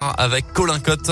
avec Colin Cotte.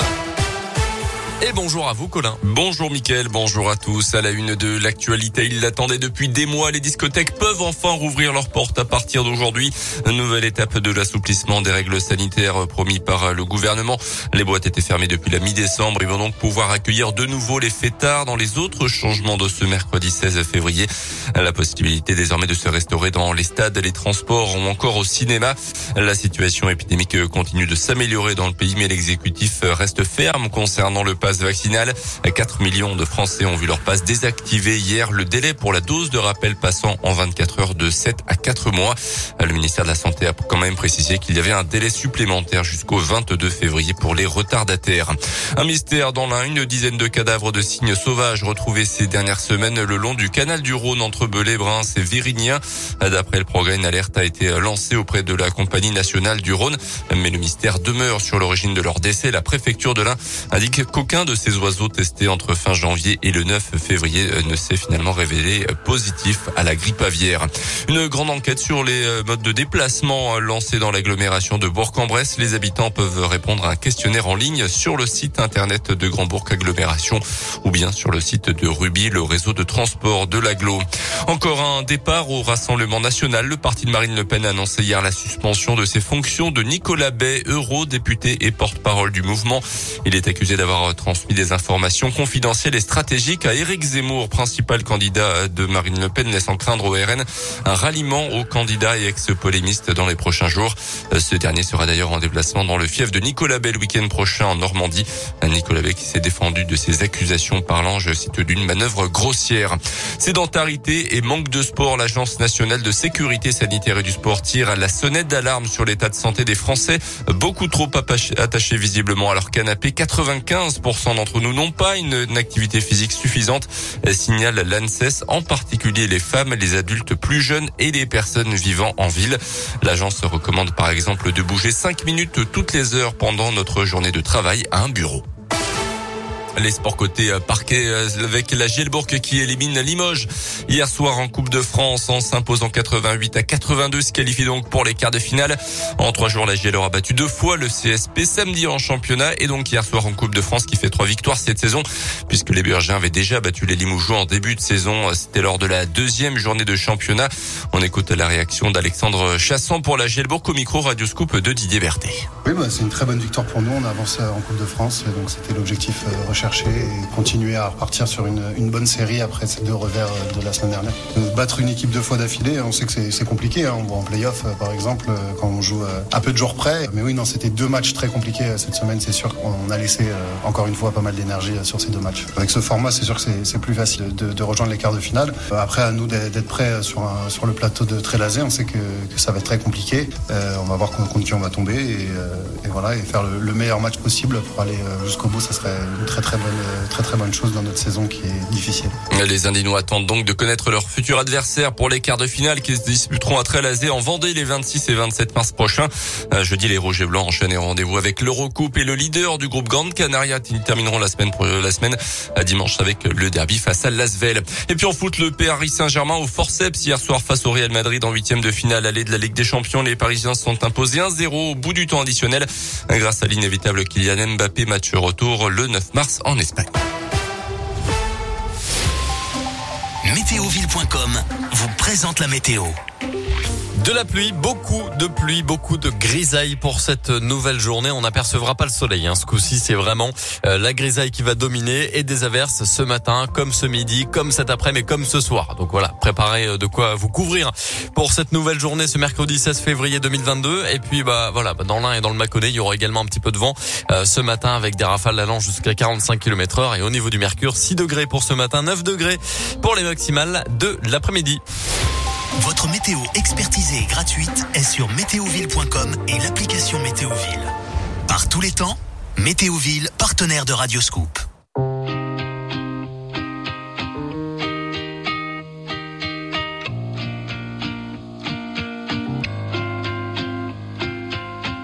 Et bonjour à vous, Colin. Bonjour, Mickaël. Bonjour à tous. À la une de l'actualité, il l'attendait depuis des mois. Les discothèques peuvent enfin rouvrir leurs portes à partir d'aujourd'hui. Nouvelle étape de l'assouplissement des règles sanitaires promis par le gouvernement. Les boîtes étaient fermées depuis la mi-décembre. Ils vont donc pouvoir accueillir de nouveau les fêtards dans les autres changements de ce mercredi 16 février. La possibilité désormais de se restaurer dans les stades, les transports ou encore au cinéma. La situation épidémique continue de s'améliorer dans le pays, mais l'exécutif reste ferme concernant le passe vaccinale. 4 millions de Français ont vu leur passe désactivé hier. Le délai pour la dose de rappel passant en 24 heures de 7 à 4 mois. Le ministère de la Santé a quand même précisé qu'il y avait un délai supplémentaire jusqu'au 22 février pour les retardataires. Un mystère dans l'un, une dizaine de cadavres de cygnes sauvages retrouvés ces dernières semaines le long du canal du Rhône entre Belay, Brun et Virignien. D'après le progrès, une alerte a été lancée auprès de la compagnie nationale du Rhône, mais le mystère demeure sur l'origine de leur décès. La préfecture de l'Ain indique qu'aucun de ces oiseaux testés entre fin janvier et le 9 février euh, ne s'est finalement révélé euh, positif à la grippe aviaire. Une grande enquête sur les euh, modes de déplacement lancée dans l'agglomération de Bourg-en-Bresse. Les habitants peuvent répondre à un questionnaire en ligne sur le site internet de Grand Bourg Agglomération ou bien sur le site de Ruby, le réseau de transport de l'agglo. Encore un départ au Rassemblement national. Le parti de Marine Le Pen a annoncé hier la suspension de ses fonctions de Nicolas Bay, eurodéputé et porte-parole du mouvement. Il est accusé d'avoir transmis des informations confidentielles et stratégiques à Éric Zemmour, principal candidat de Marine Le Pen, laissant craindre au RN un ralliement au candidat et ex-polémiste dans les prochains jours. Ce dernier sera d'ailleurs en déplacement dans le fief de Nicolas le week-end prochain en Normandie. Nicolas Bay qui s'est défendu de ces accusations parlant, je cite, d'une manœuvre grossière. Sédentarité et manque de sport, l'Agence nationale de sécurité sanitaire et du sport tire la sonnette d'alarme sur l'état de santé des Français, beaucoup trop attachés visiblement à leur canapé. 95% d'entre nous n'ont pas une, activité physique suffisante, signale l'ANSES, en particulier les femmes, les adultes plus jeunes et les personnes vivant en ville. L'agence recommande par exemple de bouger 5 minutes toutes les heures pendant notre journée de travail à un bureau. Les sports côté euh, parquet euh, avec la Gielbourg qui élimine Limoges hier soir en Coupe de France en s'imposant 88 à 82, se qualifie donc pour les quarts de finale. En trois jours, la Giel aura battu deux fois le CSP samedi en championnat et donc hier soir en Coupe de France qui fait trois victoires cette saison puisque les Burgiens avaient déjà battu les Limougeaux en début de saison. C'était lors de la deuxième journée de championnat. On écoute la réaction d'Alexandre Chasson pour la Gielbourg au micro Radio Scoop de Didier Berthet. Oui, bah, c'est une très bonne victoire pour nous. On a avancé en Coupe de France donc c'était l'objectif euh, et continuer à repartir sur une, bonne série après ces deux revers de la semaine dernière. Battre une équipe deux fois d'affilée, on sait que c'est compliqué. Hein. On voit en playoff, euh, par exemple, euh, quand on joue euh, à peu de jours près. Mais oui, non, c'était deux matchs très compliqués cette semaine. C'est sûr qu'on a laissé encore une fois pas mal d'énergie sur ces deux matchs. Avec ce format, c'est sûr que c'est plus facile de, rejoindre les quarts de finale. Après, à nous d'être prêts sur, le plateau de Trélazé. On sait que, ça va être très compliqué. on va voir contre qui on va tomber et, voilà et faire le, le, meilleur match possible pour aller jusqu'au bout. Ça serait très très bonne très très bonne chose dans notre saison qui est difficile. Les Indinois attendent donc de connaître leur futur adversaire pour les quarts de finale qui se disputeront à Trélazé en Vendée les 26 et 27 mars prochains. Euh, jeudi, les Rouges et Blancs enchaînent rendez-vous avec l'Eurocoupe et le leader du groupe Grande Canaria. Ils termineront la semaine la semaine à dimanche avec le derby face à Lasvel. Et puis en foot, le Paris Saint-Germain au forceps hier soir face au Real Madrid en huitième de finale allée de la Ligue des Champions. Les Parisiens sont imposés 1-0 au bout du temps additionnel grâce à l'inévitable Kylian Mbappé. Match retour le 9 mars en Espagne. Météoville.com vous présente la météo. De la pluie, beaucoup de pluie, beaucoup de grisaille pour cette nouvelle journée. On n'apercevra pas le soleil. Hein. Ce coup-ci, c'est vraiment euh, la grisaille qui va dominer et des averses ce matin, comme ce midi, comme cet après-midi, comme ce soir. Donc voilà, préparez euh, de quoi vous couvrir pour cette nouvelle journée, ce mercredi 16 février 2022. Et puis bah voilà, bah, dans l'Ain et dans le Mâconnais, il y aura également un petit peu de vent euh, ce matin avec des rafales allant jusqu'à 45 km heure. Et au niveau du mercure, 6 degrés pour ce matin, 9 degrés pour les maximales de l'après-midi. Votre météo expertisée et gratuite est sur météoville.com et l'application Météoville. Par tous les temps, Météoville, partenaire de Radioscoop.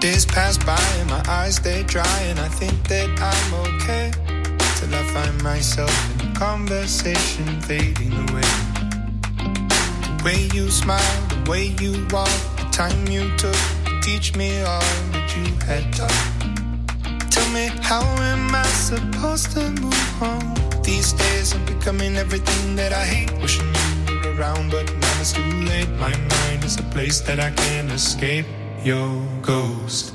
Days pass by my eyes they dry and I think that I'm okay till I find myself in conversation fading away. Way you smile, the way you walk, the time you took to teach me all that you had taught. Tell me, how am I supposed to move on? These days I'm becoming everything that I hate. Wishing you were around, but now it's too late. My mind is a place that I can't escape. Your ghost.